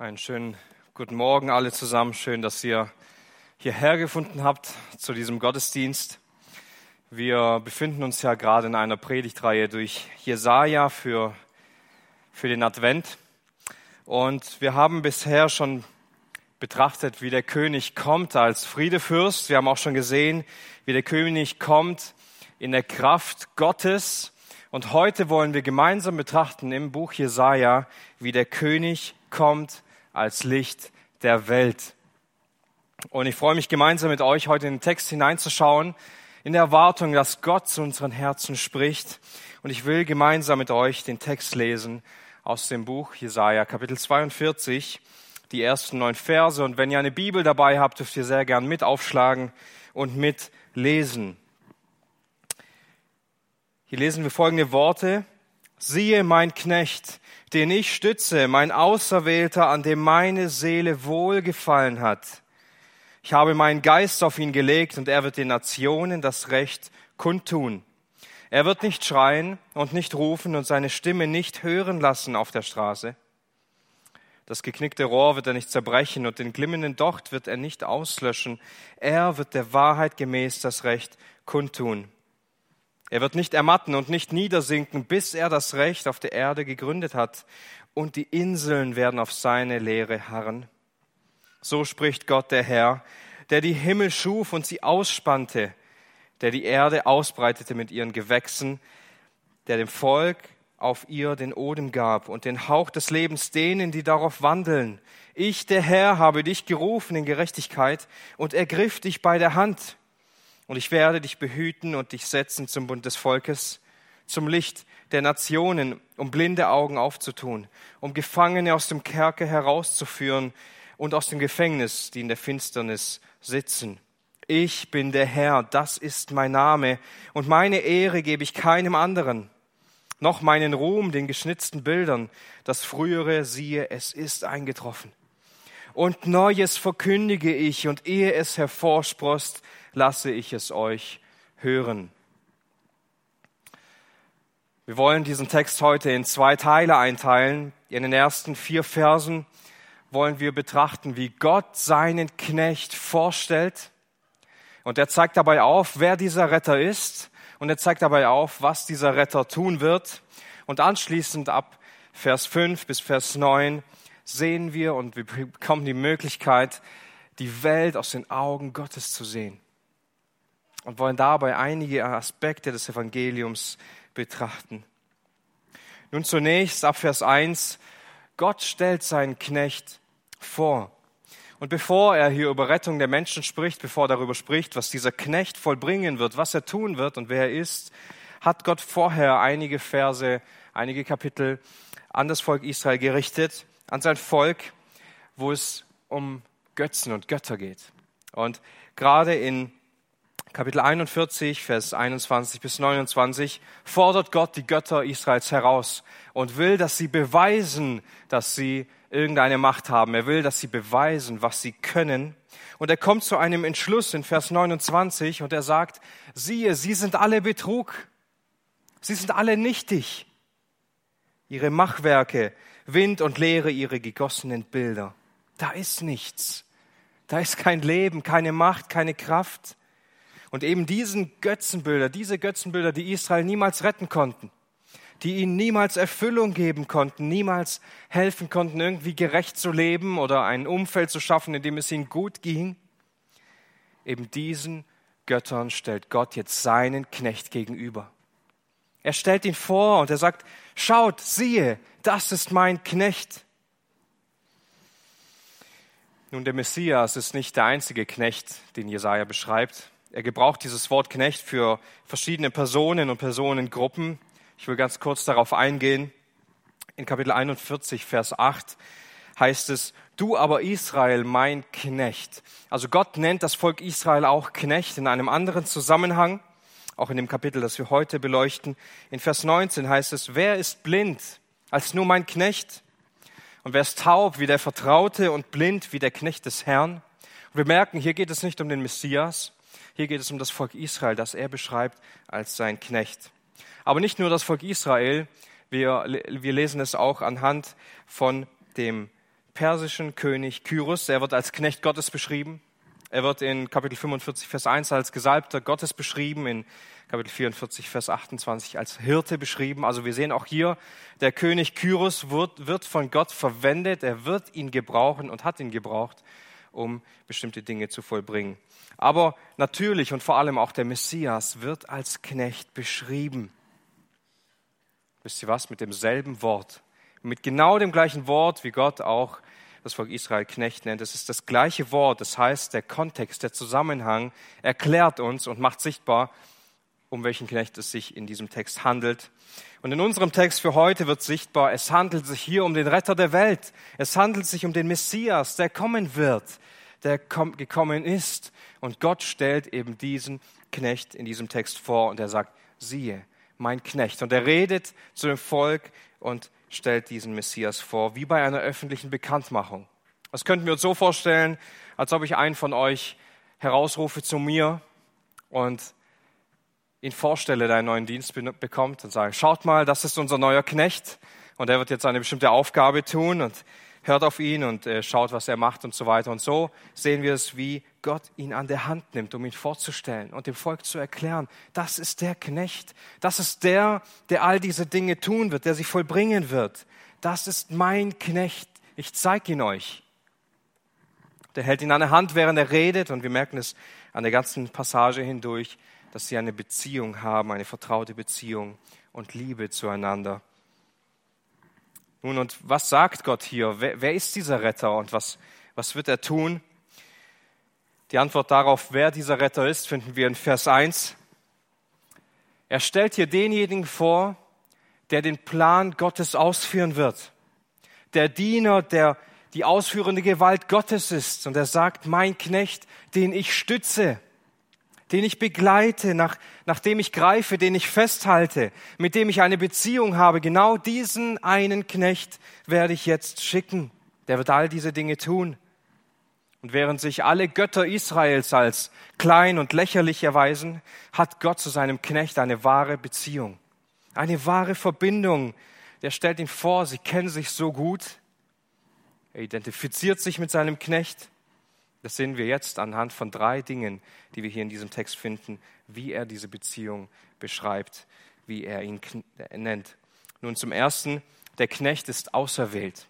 Einen schönen guten Morgen alle zusammen. Schön, dass ihr hierher gefunden habt zu diesem Gottesdienst. Wir befinden uns ja gerade in einer Predigtreihe durch Jesaja für, für den Advent. Und wir haben bisher schon betrachtet, wie der König kommt als Friedefürst. Wir haben auch schon gesehen, wie der König kommt in der Kraft Gottes. Und heute wollen wir gemeinsam betrachten im Buch Jesaja, wie der König kommt als Licht der Welt. Und ich freue mich gemeinsam mit euch heute in den Text hineinzuschauen, in der Erwartung, dass Gott zu unseren Herzen spricht. Und ich will gemeinsam mit euch den Text lesen aus dem Buch Jesaja, Kapitel 42, die ersten neun Verse. Und wenn ihr eine Bibel dabei habt, dürft ihr sehr gern mit aufschlagen und mitlesen. Hier lesen wir folgende Worte. Siehe mein Knecht, den ich stütze, mein Auserwählter, an dem meine Seele wohlgefallen hat. Ich habe meinen Geist auf ihn gelegt und er wird den Nationen das Recht kundtun. Er wird nicht schreien und nicht rufen und seine Stimme nicht hören lassen auf der Straße. Das geknickte Rohr wird er nicht zerbrechen und den glimmenden Docht wird er nicht auslöschen. Er wird der Wahrheit gemäß das Recht kundtun. Er wird nicht ermatten und nicht niedersinken, bis er das Recht auf der Erde gegründet hat, und die Inseln werden auf seine Lehre harren. So spricht Gott der Herr, der die Himmel schuf und sie ausspannte, der die Erde ausbreitete mit ihren Gewächsen, der dem Volk auf ihr den Odem gab und den Hauch des Lebens denen, die darauf wandeln. Ich, der Herr, habe dich gerufen in Gerechtigkeit und ergriff dich bei der Hand. Und ich werde dich behüten und dich setzen zum Bund des Volkes, zum Licht der Nationen, um blinde Augen aufzutun, um Gefangene aus dem Kerker herauszuführen und aus dem Gefängnis, die in der Finsternis sitzen. Ich bin der Herr, das ist mein Name, und meine Ehre gebe ich keinem anderen, noch meinen Ruhm den geschnitzten Bildern, das frühere siehe, es ist eingetroffen. Und Neues verkündige ich, und ehe es hervorsprost, lasse ich es euch hören. Wir wollen diesen Text heute in zwei Teile einteilen. In den ersten vier Versen wollen wir betrachten, wie Gott seinen Knecht vorstellt. Und er zeigt dabei auf, wer dieser Retter ist. Und er zeigt dabei auf, was dieser Retter tun wird. Und anschließend ab Vers 5 bis Vers 9 sehen wir und wir bekommen die Möglichkeit, die Welt aus den Augen Gottes zu sehen und wollen dabei einige Aspekte des Evangeliums betrachten. Nun zunächst ab Vers 1. Gott stellt seinen Knecht vor. Und bevor er hier über Rettung der Menschen spricht, bevor er darüber spricht, was dieser Knecht vollbringen wird, was er tun wird und wer er ist, hat Gott vorher einige Verse, einige Kapitel an das Volk Israel gerichtet, an sein Volk, wo es um Götzen und Götter geht. Und gerade in Kapitel 41, Vers 21 bis 29 fordert Gott die Götter Israels heraus und will, dass sie beweisen, dass sie irgendeine Macht haben. Er will, dass sie beweisen, was sie können. Und er kommt zu einem Entschluss in Vers 29 und er sagt, siehe, sie sind alle Betrug. Sie sind alle nichtig. Ihre Machwerke, Wind und Leere, ihre gegossenen Bilder. Da ist nichts. Da ist kein Leben, keine Macht, keine Kraft. Und eben diesen Götzenbilder, diese Götzenbilder, die Israel niemals retten konnten, die ihnen niemals Erfüllung geben konnten, niemals helfen konnten, irgendwie gerecht zu leben oder ein Umfeld zu schaffen, in dem es ihnen gut ging, eben diesen Göttern stellt Gott jetzt seinen Knecht gegenüber. Er stellt ihn vor und er sagt, schaut, siehe, das ist mein Knecht. Nun, der Messias ist nicht der einzige Knecht, den Jesaja beschreibt. Er gebraucht dieses Wort Knecht für verschiedene Personen und Personengruppen. Ich will ganz kurz darauf eingehen. In Kapitel 41, Vers 8 heißt es, du aber Israel, mein Knecht. Also Gott nennt das Volk Israel auch Knecht in einem anderen Zusammenhang, auch in dem Kapitel, das wir heute beleuchten. In Vers 19 heißt es, wer ist blind als nur mein Knecht? Und wer ist taub wie der Vertraute und blind wie der Knecht des Herrn? Und wir merken, hier geht es nicht um den Messias, hier geht es um das Volk Israel, das er beschreibt als sein Knecht. Aber nicht nur das Volk Israel, wir, wir lesen es auch anhand von dem persischen König Kyros. Er wird als Knecht Gottes beschrieben. Er wird in Kapitel 45, Vers 1 als Gesalbter Gottes beschrieben, in Kapitel 44, Vers 28 als Hirte beschrieben. Also wir sehen auch hier, der König Kyros wird, wird von Gott verwendet. Er wird ihn gebrauchen und hat ihn gebraucht, um bestimmte Dinge zu vollbringen. Aber natürlich und vor allem auch der Messias wird als Knecht beschrieben. Wisst ihr was? Mit demselben Wort. Mit genau dem gleichen Wort, wie Gott auch das Volk Israel Knecht nennt. Es ist das gleiche Wort. Das heißt, der Kontext, der Zusammenhang erklärt uns und macht sichtbar, um welchen Knecht es sich in diesem Text handelt. Und in unserem Text für heute wird sichtbar, es handelt sich hier um den Retter der Welt. Es handelt sich um den Messias, der kommen wird, der gekommen ist. Und Gott stellt eben diesen Knecht in diesem Text vor und er sagt, siehe, mein Knecht. Und er redet zu dem Volk und stellt diesen Messias vor, wie bei einer öffentlichen Bekanntmachung. Das könnten wir uns so vorstellen, als ob ich einen von euch herausrufe zu mir und ihn vorstelle, der einen neuen Dienst bekommt und sage, schaut mal, das ist unser neuer Knecht und er wird jetzt eine bestimmte Aufgabe tun und hört auf ihn und äh, schaut, was er macht und so weiter. Und so sehen wir es, wie Gott ihn an der Hand nimmt, um ihn vorzustellen und dem Volk zu erklären, das ist der Knecht, das ist der, der all diese Dinge tun wird, der sie vollbringen wird. Das ist mein Knecht, ich zeige ihn euch. Der hält ihn an der Hand, während er redet und wir merken es an der ganzen Passage hindurch, dass sie eine Beziehung haben, eine vertraute Beziehung und Liebe zueinander. Nun, und was sagt Gott hier? Wer, wer ist dieser Retter und was, was wird er tun? Die Antwort darauf, wer dieser Retter ist, finden wir in Vers 1. Er stellt hier denjenigen vor, der den Plan Gottes ausführen wird. Der Diener, der die ausführende Gewalt Gottes ist. Und er sagt, mein Knecht, den ich stütze, den ich begleite, nach, nach dem ich greife, den ich festhalte, mit dem ich eine Beziehung habe. Genau diesen einen Knecht werde ich jetzt schicken. Der wird all diese Dinge tun. Und während sich alle Götter Israels als klein und lächerlich erweisen, hat Gott zu seinem Knecht eine wahre Beziehung, eine wahre Verbindung. Der stellt ihn vor, sie kennen sich so gut. Er identifiziert sich mit seinem Knecht das sehen wir jetzt anhand von drei Dingen, die wir hier in diesem Text finden, wie er diese Beziehung beschreibt, wie er ihn nennt. Nun zum Ersten, der Knecht ist auserwählt.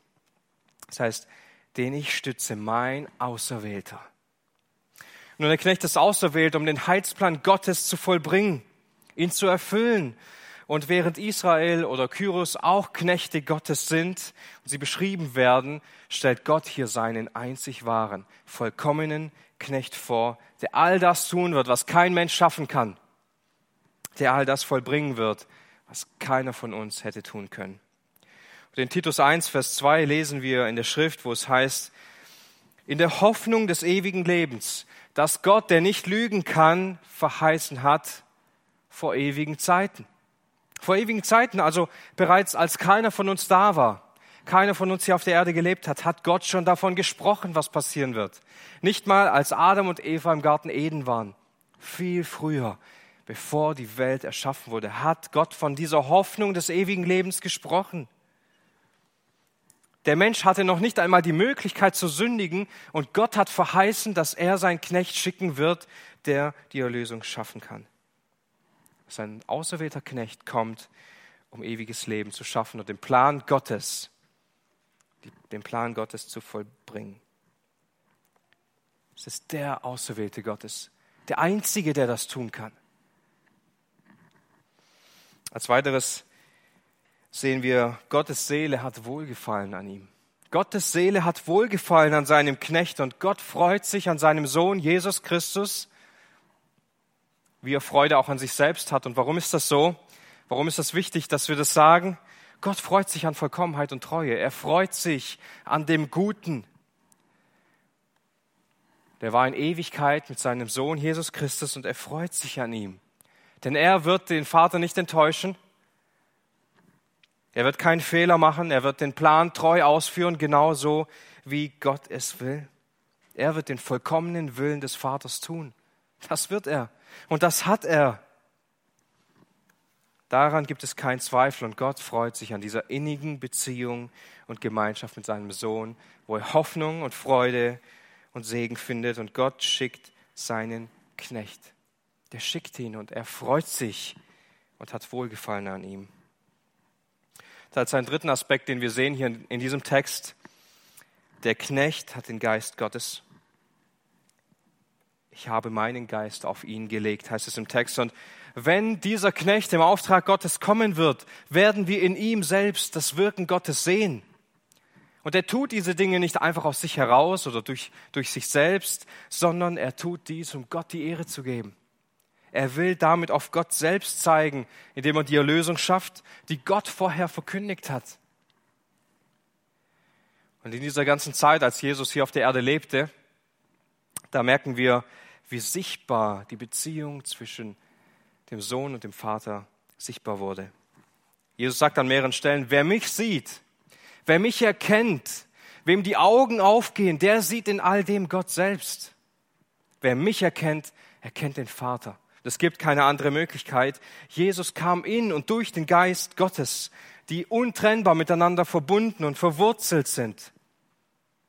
Das heißt, den ich stütze, mein Auserwählter. Nun, der Knecht ist auserwählt, um den Heilsplan Gottes zu vollbringen, ihn zu erfüllen und während Israel oder Kyros auch Knechte Gottes sind und sie beschrieben werden, stellt Gott hier seinen einzig wahren, vollkommenen Knecht vor, der all das tun wird, was kein Mensch schaffen kann, der all das vollbringen wird, was keiner von uns hätte tun können. Und in Titus 1, Vers 2 lesen wir in der Schrift, wo es heißt, in der Hoffnung des ewigen Lebens, dass Gott, der nicht lügen kann, verheißen hat vor ewigen Zeiten. Vor ewigen Zeiten, also bereits als keiner von uns da war, keiner von uns hier auf der Erde gelebt hat, hat Gott schon davon gesprochen, was passieren wird. Nicht mal als Adam und Eva im Garten Eden waren. Viel früher, bevor die Welt erschaffen wurde, hat Gott von dieser Hoffnung des ewigen Lebens gesprochen. Der Mensch hatte noch nicht einmal die Möglichkeit zu sündigen und Gott hat verheißen, dass er seinen Knecht schicken wird, der die Erlösung schaffen kann dass ein auserwählter Knecht kommt, um ewiges Leben zu schaffen und den Plan Gottes, den Plan Gottes zu vollbringen. Es ist der auserwählte Gottes, der einzige, der das tun kann. Als weiteres sehen wir, Gottes Seele hat Wohlgefallen an ihm. Gottes Seele hat Wohlgefallen an seinem Knecht und Gott freut sich an seinem Sohn Jesus Christus, wie er Freude auch an sich selbst hat. Und warum ist das so? Warum ist das wichtig, dass wir das sagen? Gott freut sich an Vollkommenheit und Treue. Er freut sich an dem Guten. Der war in Ewigkeit mit seinem Sohn Jesus Christus und er freut sich an ihm. Denn er wird den Vater nicht enttäuschen. Er wird keinen Fehler machen. Er wird den Plan treu ausführen, genauso wie Gott es will. Er wird den vollkommenen Willen des Vaters tun. Das wird er. Und das hat er. Daran gibt es keinen Zweifel und Gott freut sich an dieser innigen Beziehung und Gemeinschaft mit seinem Sohn, wo er Hoffnung und Freude und Segen findet und Gott schickt seinen Knecht. Der schickt ihn und er freut sich und hat Wohlgefallen an ihm. Das ist ein dritten Aspekt, den wir sehen hier in diesem Text. Der Knecht hat den Geist Gottes. Ich habe meinen Geist auf ihn gelegt, heißt es im Text. Und wenn dieser Knecht im Auftrag Gottes kommen wird, werden wir in ihm selbst das Wirken Gottes sehen. Und er tut diese Dinge nicht einfach aus sich heraus oder durch, durch sich selbst, sondern er tut dies, um Gott die Ehre zu geben. Er will damit auf Gott selbst zeigen, indem er die Erlösung schafft, die Gott vorher verkündigt hat. Und in dieser ganzen Zeit, als Jesus hier auf der Erde lebte, da merken wir, wie sichtbar die Beziehung zwischen dem Sohn und dem Vater sichtbar wurde. Jesus sagt an mehreren Stellen, wer mich sieht, wer mich erkennt, wem die Augen aufgehen, der sieht in all dem Gott selbst. Wer mich erkennt, erkennt den Vater. Es gibt keine andere Möglichkeit. Jesus kam in und durch den Geist Gottes, die untrennbar miteinander verbunden und verwurzelt sind.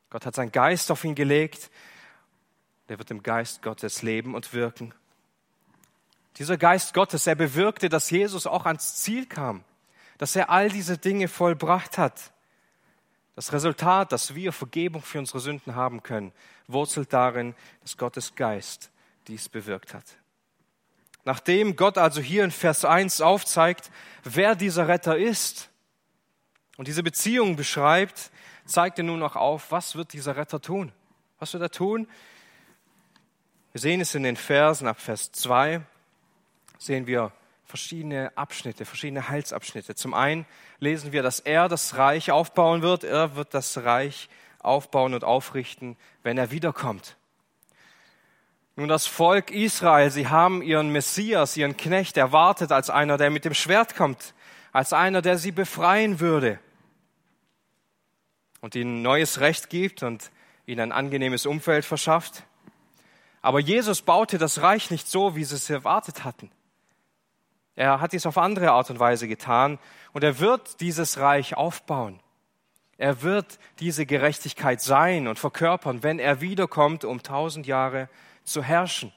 Gott hat seinen Geist auf ihn gelegt. Der wird im Geist Gottes leben und wirken. Dieser Geist Gottes, er bewirkte, dass Jesus auch ans Ziel kam, dass er all diese Dinge vollbracht hat. Das Resultat, dass wir Vergebung für unsere Sünden haben können, wurzelt darin, dass Gottes Geist dies bewirkt hat. Nachdem Gott also hier in Vers 1 aufzeigt, wer dieser Retter ist und diese Beziehung beschreibt, zeigt er nun auch auf, was wird dieser Retter tun? Was wird er tun? Wir sehen es in den Versen ab Vers 2 sehen wir verschiedene Abschnitte, verschiedene Heilsabschnitte. Zum einen lesen wir, dass er das Reich aufbauen wird. Er wird das Reich aufbauen und aufrichten, wenn er wiederkommt. Nun, das Volk Israel, sie haben ihren Messias, ihren Knecht erwartet als einer, der mit dem Schwert kommt, als einer, der sie befreien würde und ihnen neues Recht gibt und ihnen ein angenehmes Umfeld verschafft. Aber Jesus baute das Reich nicht so, wie sie es erwartet hatten. Er hat dies auf andere Art und Weise getan und er wird dieses Reich aufbauen. Er wird diese Gerechtigkeit sein und verkörpern, wenn er wiederkommt, um tausend Jahre zu herrschen.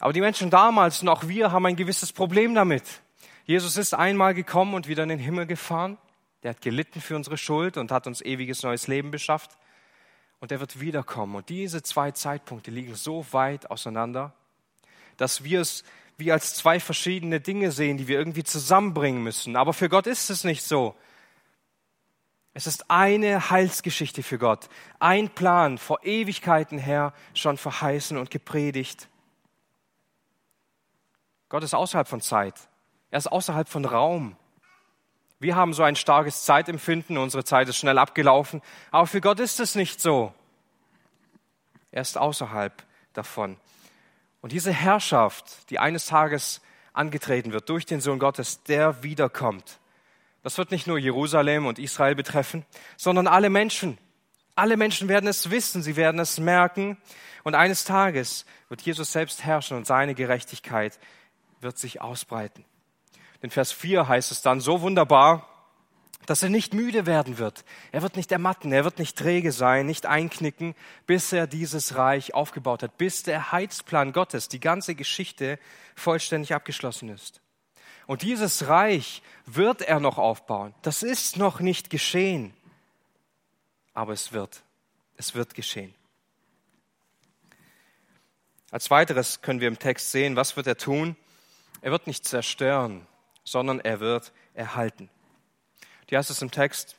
Aber die Menschen damals und auch wir haben ein gewisses Problem damit. Jesus ist einmal gekommen und wieder in den Himmel gefahren. Der hat gelitten für unsere Schuld und hat uns ewiges neues Leben beschafft. Und er wird wiederkommen. Und diese zwei Zeitpunkte liegen so weit auseinander, dass wir es wie als zwei verschiedene Dinge sehen, die wir irgendwie zusammenbringen müssen. Aber für Gott ist es nicht so. Es ist eine Heilsgeschichte für Gott, ein Plan vor Ewigkeiten her schon verheißen und gepredigt. Gott ist außerhalb von Zeit. Er ist außerhalb von Raum. Wir haben so ein starkes Zeitempfinden, unsere Zeit ist schnell abgelaufen, aber für Gott ist es nicht so. Er ist außerhalb davon. Und diese Herrschaft, die eines Tages angetreten wird durch den Sohn Gottes, der wiederkommt, das wird nicht nur Jerusalem und Israel betreffen, sondern alle Menschen. Alle Menschen werden es wissen, sie werden es merken. Und eines Tages wird Jesus selbst herrschen und seine Gerechtigkeit wird sich ausbreiten. In Vers 4 heißt es dann so wunderbar, dass er nicht müde werden wird. Er wird nicht ermatten, er wird nicht träge sein, nicht einknicken, bis er dieses Reich aufgebaut hat, bis der Heilsplan Gottes, die ganze Geschichte vollständig abgeschlossen ist. Und dieses Reich wird er noch aufbauen. Das ist noch nicht geschehen, aber es wird. Es wird geschehen. Als weiteres können wir im Text sehen, was wird er tun? Er wird nicht zerstören, sondern er wird erhalten. Die heißt es im Text,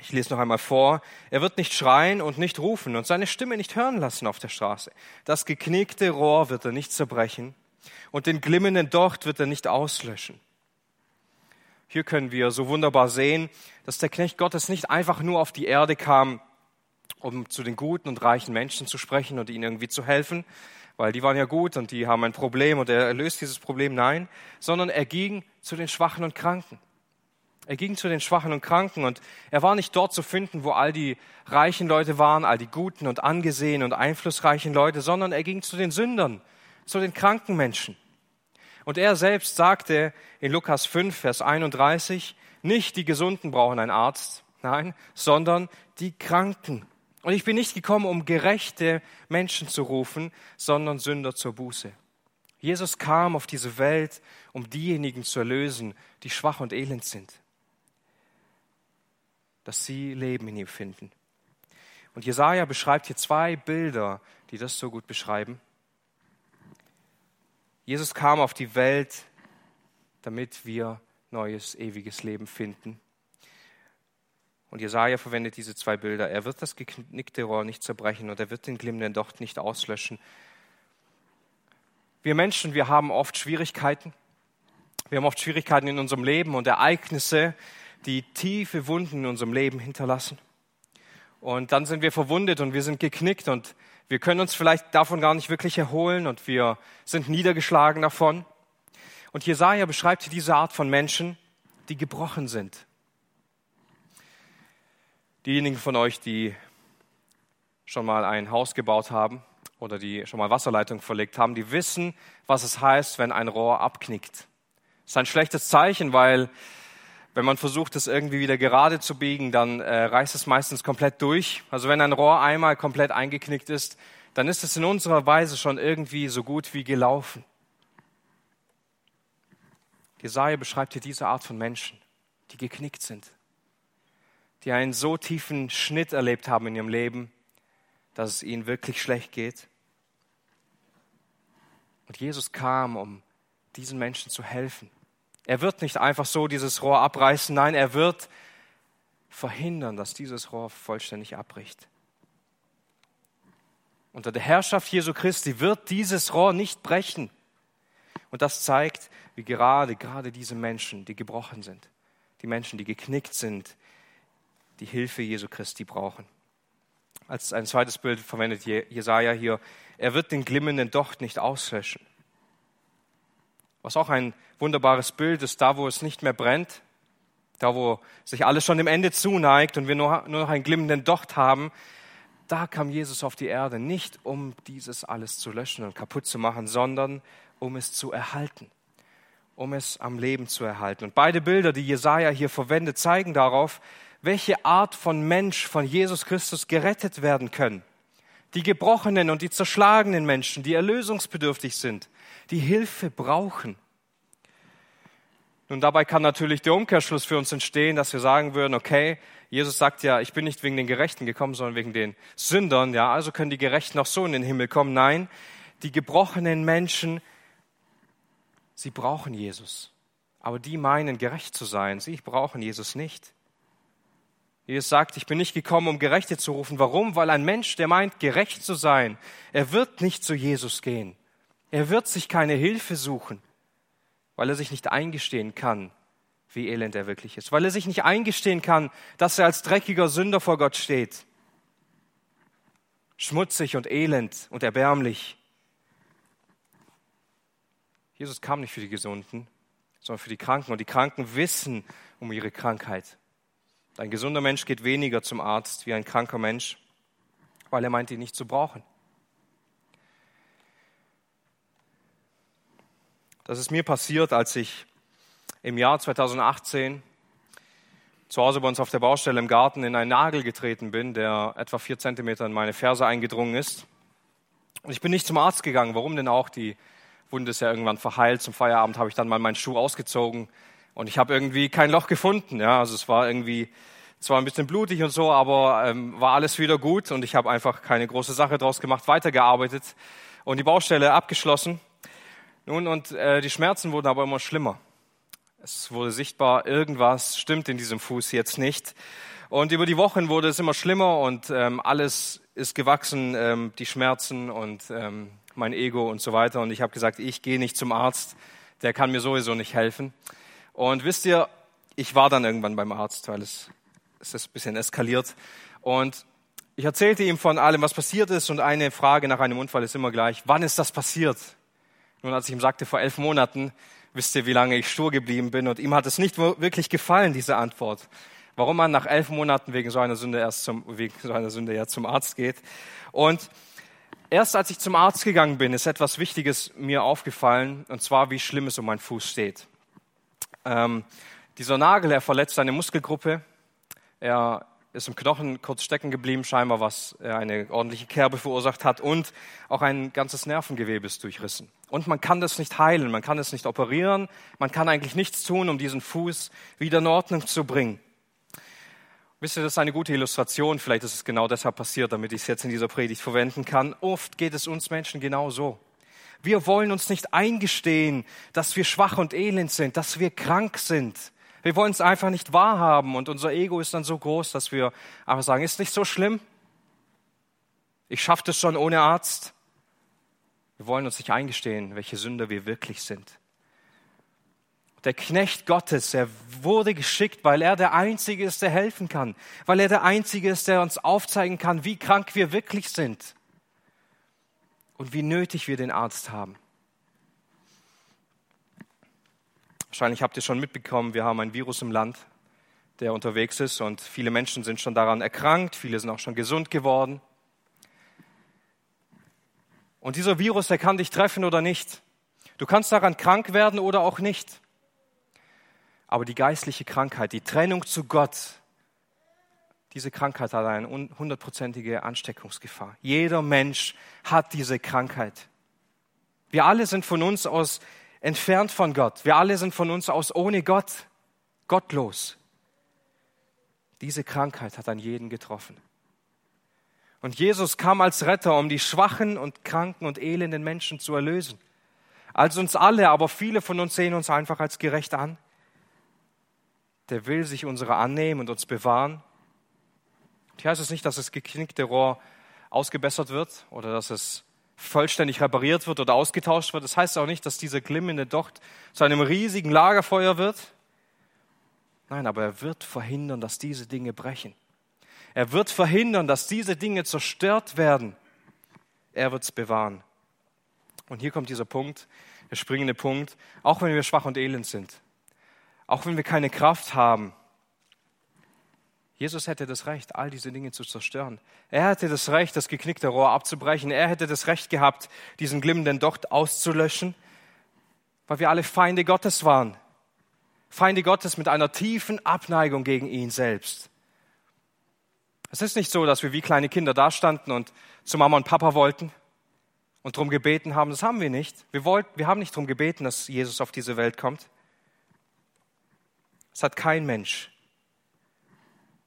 ich lese noch einmal vor, er wird nicht schreien und nicht rufen und seine Stimme nicht hören lassen auf der Straße. Das geknickte Rohr wird er nicht zerbrechen und den glimmenden Docht wird er nicht auslöschen. Hier können wir so wunderbar sehen, dass der Knecht Gottes nicht einfach nur auf die Erde kam, um zu den guten und reichen Menschen zu sprechen und ihnen irgendwie zu helfen, weil die waren ja gut und die haben ein Problem und er löst dieses Problem. Nein, sondern er ging zu den Schwachen und Kranken. Er ging zu den Schwachen und Kranken und er war nicht dort zu finden, wo all die reichen Leute waren, all die guten und angesehenen und einflussreichen Leute, sondern er ging zu den Sündern, zu den kranken Menschen. Und er selbst sagte in Lukas 5, Vers 31, nicht die Gesunden brauchen einen Arzt, nein, sondern die Kranken. Und ich bin nicht gekommen, um gerechte Menschen zu rufen, sondern Sünder zur Buße. Jesus kam auf diese Welt, um diejenigen zu erlösen, die schwach und elend sind, dass sie Leben in ihm finden. Und Jesaja beschreibt hier zwei Bilder, die das so gut beschreiben. Jesus kam auf die Welt, damit wir neues, ewiges Leben finden. Und Jesaja verwendet diese zwei Bilder. Er wird das geknickte Rohr nicht zerbrechen und er wird den glimmenden Docht nicht auslöschen. Wir Menschen, wir haben oft Schwierigkeiten. Wir haben oft Schwierigkeiten in unserem Leben und Ereignisse, die tiefe Wunden in unserem Leben hinterlassen. Und dann sind wir verwundet und wir sind geknickt und wir können uns vielleicht davon gar nicht wirklich erholen und wir sind niedergeschlagen davon. Und Jesaja beschreibt diese Art von Menschen, die gebrochen sind. Diejenigen von euch, die schon mal ein Haus gebaut haben oder die schon mal Wasserleitung verlegt haben, die wissen, was es heißt, wenn ein Rohr abknickt. Das ist ein schlechtes Zeichen, weil wenn man versucht, es irgendwie wieder gerade zu biegen, dann äh, reißt es meistens komplett durch. Also wenn ein Rohr einmal komplett eingeknickt ist, dann ist es in unserer Weise schon irgendwie so gut wie gelaufen. Jesaja beschreibt hier diese Art von Menschen, die geknickt sind, die einen so tiefen Schnitt erlebt haben in ihrem Leben, dass es ihnen wirklich schlecht geht. Und Jesus kam, um diesen Menschen zu helfen. Er wird nicht einfach so dieses Rohr abreißen, nein, er wird verhindern, dass dieses Rohr vollständig abbricht. Unter der Herrschaft Jesu Christi wird dieses Rohr nicht brechen. Und das zeigt, wie gerade, gerade diese Menschen, die gebrochen sind, die Menschen, die geknickt sind, die Hilfe Jesu Christi brauchen als ein zweites Bild verwendet Jesaja hier, er wird den glimmenden Docht nicht auslöschen. Was auch ein wunderbares Bild ist, da wo es nicht mehr brennt, da wo sich alles schon dem Ende zuneigt und wir nur, nur noch einen glimmenden Docht haben, da kam Jesus auf die Erde, nicht um dieses alles zu löschen und kaputt zu machen, sondern um es zu erhalten, um es am Leben zu erhalten. Und beide Bilder, die Jesaja hier verwendet, zeigen darauf, welche Art von Mensch von Jesus Christus gerettet werden können. Die gebrochenen und die zerschlagenen Menschen, die erlösungsbedürftig sind, die Hilfe brauchen. Nun, dabei kann natürlich der Umkehrschluss für uns entstehen, dass wir sagen würden, okay, Jesus sagt ja, ich bin nicht wegen den Gerechten gekommen, sondern wegen den Sündern, ja, also können die Gerechten auch so in den Himmel kommen. Nein, die gebrochenen Menschen, sie brauchen Jesus. Aber die meinen, gerecht zu sein. Sie brauchen Jesus nicht. Jesus sagt, ich bin nicht gekommen, um Gerechte zu rufen. Warum? Weil ein Mensch, der meint, gerecht zu sein, er wird nicht zu Jesus gehen. Er wird sich keine Hilfe suchen, weil er sich nicht eingestehen kann, wie elend er wirklich ist. Weil er sich nicht eingestehen kann, dass er als dreckiger Sünder vor Gott steht. Schmutzig und elend und erbärmlich. Jesus kam nicht für die Gesunden, sondern für die Kranken. Und die Kranken wissen um ihre Krankheit. Ein gesunder Mensch geht weniger zum Arzt wie ein kranker Mensch, weil er meint, ihn nicht zu brauchen. Das ist mir passiert, als ich im Jahr 2018 zu Hause bei uns auf der Baustelle im Garten in einen Nagel getreten bin, der etwa vier Zentimeter in meine Ferse eingedrungen ist. Und ich bin nicht zum Arzt gegangen. Warum denn auch? Die Wunde ist ja irgendwann verheilt. Zum Feierabend habe ich dann mal meinen Schuh ausgezogen, und ich habe irgendwie kein Loch gefunden. Ja, also es war irgendwie zwar ein bisschen blutig und so, aber ähm, war alles wieder gut und ich habe einfach keine große Sache draus gemacht, weitergearbeitet und die Baustelle abgeschlossen. Nun und äh, die Schmerzen wurden aber immer schlimmer. Es wurde sichtbar, irgendwas stimmt in diesem Fuß jetzt nicht. Und über die Wochen wurde es immer schlimmer und ähm, alles ist gewachsen, ähm, die Schmerzen und ähm, mein Ego und so weiter. Und ich habe gesagt, ich gehe nicht zum Arzt, der kann mir sowieso nicht helfen. Und wisst ihr, ich war dann irgendwann beim Arzt, weil es, es ist ein bisschen eskaliert. Und ich erzählte ihm von allem, was passiert ist. Und eine Frage nach einem Unfall ist immer gleich, wann ist das passiert? Nun, als ich ihm sagte, vor elf Monaten, wisst ihr, wie lange ich stur geblieben bin. Und ihm hat es nicht wirklich gefallen, diese Antwort. Warum man nach elf Monaten wegen so einer Sünde erst zum, wegen so einer Sünde ja zum Arzt geht. Und Erst als ich zum Arzt gegangen bin, ist etwas Wichtiges mir aufgefallen, und zwar, wie schlimm es um meinen Fuß steht. Ähm, dieser Nagel, er verletzt eine Muskelgruppe. Er ist im Knochen kurz stecken geblieben, scheinbar, was eine ordentliche Kerbe verursacht hat. Und auch ein ganzes Nervengewebe ist durchrissen. Und man kann das nicht heilen, man kann es nicht operieren, man kann eigentlich nichts tun, um diesen Fuß wieder in Ordnung zu bringen. Wisst ihr, das ist eine gute Illustration. Vielleicht ist es genau deshalb passiert, damit ich es jetzt in dieser Predigt verwenden kann. Oft geht es uns Menschen genau so. Wir wollen uns nicht eingestehen, dass wir schwach und elend sind, dass wir krank sind. Wir wollen es einfach nicht wahrhaben und unser Ego ist dann so groß, dass wir einfach sagen, ist nicht so schlimm. Ich schaffe das schon ohne Arzt. Wir wollen uns nicht eingestehen, welche Sünder wir wirklich sind der Knecht Gottes, er wurde geschickt, weil er der Einzige ist, der helfen kann, weil er der Einzige ist, der uns aufzeigen kann, wie krank wir wirklich sind und wie nötig wir den Arzt haben. Wahrscheinlich habt ihr schon mitbekommen, wir haben ein Virus im Land, der unterwegs ist und viele Menschen sind schon daran erkrankt, viele sind auch schon gesund geworden. Und dieser Virus, der kann dich treffen oder nicht. Du kannst daran krank werden oder auch nicht. Aber die geistliche Krankheit, die Trennung zu Gott, diese Krankheit hat eine hundertprozentige Ansteckungsgefahr. Jeder Mensch hat diese Krankheit. Wir alle sind von uns aus entfernt von Gott. Wir alle sind von uns aus ohne Gott, gottlos. Diese Krankheit hat an jeden getroffen. Und Jesus kam als Retter, um die schwachen und kranken und elenden Menschen zu erlösen. Als uns alle, aber viele von uns sehen uns einfach als gerecht an der will sich unserer annehmen und uns bewahren. Hier heißt es nicht, dass das geknickte Rohr ausgebessert wird oder dass es vollständig repariert wird oder ausgetauscht wird. Das heißt auch nicht, dass dieser glimmende Docht zu einem riesigen Lagerfeuer wird. Nein, aber er wird verhindern, dass diese Dinge brechen. Er wird verhindern, dass diese Dinge zerstört werden. Er wird es bewahren. Und hier kommt dieser Punkt, der springende Punkt, auch wenn wir schwach und elend sind auch wenn wir keine Kraft haben. Jesus hätte das Recht, all diese Dinge zu zerstören. Er hätte das Recht, das geknickte Rohr abzubrechen. Er hätte das Recht gehabt, diesen glimmenden Docht auszulöschen, weil wir alle Feinde Gottes waren. Feinde Gottes mit einer tiefen Abneigung gegen ihn selbst. Es ist nicht so, dass wir wie kleine Kinder dastanden und zu Mama und Papa wollten und darum gebeten haben. Das haben wir nicht. Wir, wollten, wir haben nicht darum gebeten, dass Jesus auf diese Welt kommt. Es hat kein Mensch.